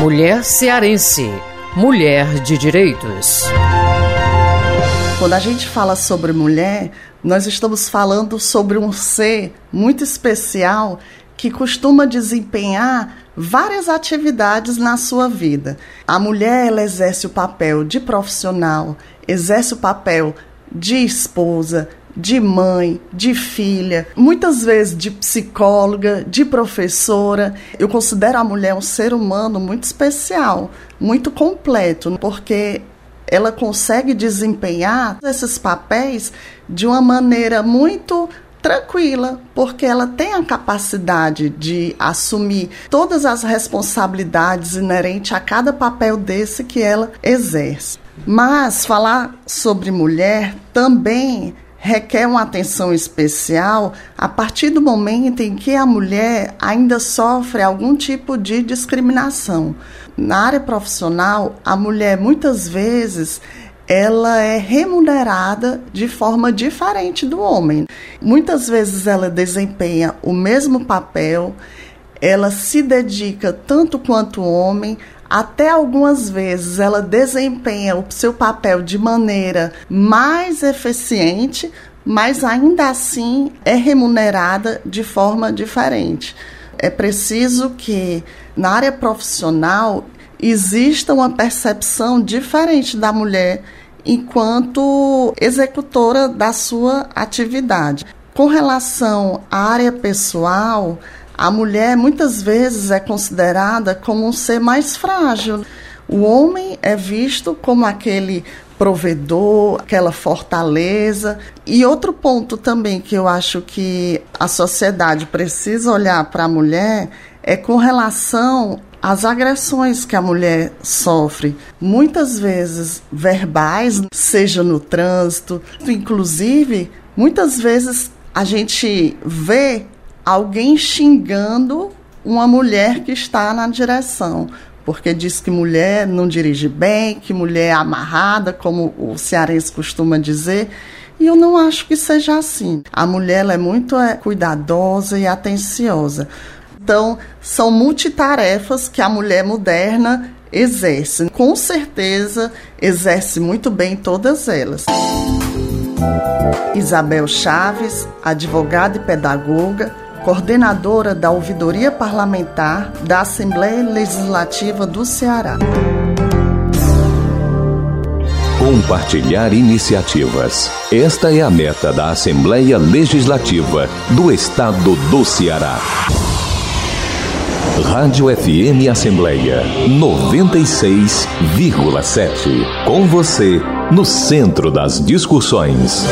Mulher cearense. Mulher de direitos. Quando a gente fala sobre mulher, nós estamos falando sobre um ser muito especial que costuma desempenhar várias atividades na sua vida. A mulher ela exerce o papel de profissional, exerce o papel de esposa, de mãe, de filha, muitas vezes de psicóloga, de professora. Eu considero a mulher um ser humano muito especial, muito completo, porque ela consegue desempenhar esses papéis de uma maneira muito tranquila, porque ela tem a capacidade de assumir todas as responsabilidades inerentes a cada papel desse que ela exerce. Mas falar sobre mulher também requer uma atenção especial a partir do momento em que a mulher ainda sofre algum tipo de discriminação. Na área profissional, a mulher muitas vezes ela é remunerada de forma diferente do homem. Muitas vezes ela desempenha o mesmo papel, ela se dedica tanto quanto o homem, até algumas vezes ela desempenha o seu papel de maneira mais eficiente, mas ainda assim é remunerada de forma diferente. É preciso que na área profissional exista uma percepção diferente da mulher enquanto executora da sua atividade. Com relação à área pessoal, a mulher muitas vezes é considerada como um ser mais frágil. O homem é visto como aquele provedor, aquela fortaleza. E outro ponto também que eu acho que a sociedade precisa olhar para a mulher é com relação às agressões que a mulher sofre, muitas vezes verbais, seja no trânsito, inclusive, muitas vezes a gente vê alguém xingando uma mulher que está na direção, porque diz que mulher não dirige bem, que mulher é amarrada, como o cearense costuma dizer. E eu não acho que seja assim. A mulher é muito é, cuidadosa e atenciosa. Então, são multitarefas que a mulher moderna exerce. Com certeza, exerce muito bem todas elas. Isabel Chaves, advogada e pedagoga, coordenadora da Ouvidoria Parlamentar da Assembleia Legislativa do Ceará. Compartilhar iniciativas. Esta é a meta da Assembleia Legislativa do Estado do Ceará. Rádio FM Assembleia 96,7. Com você, no centro das discussões.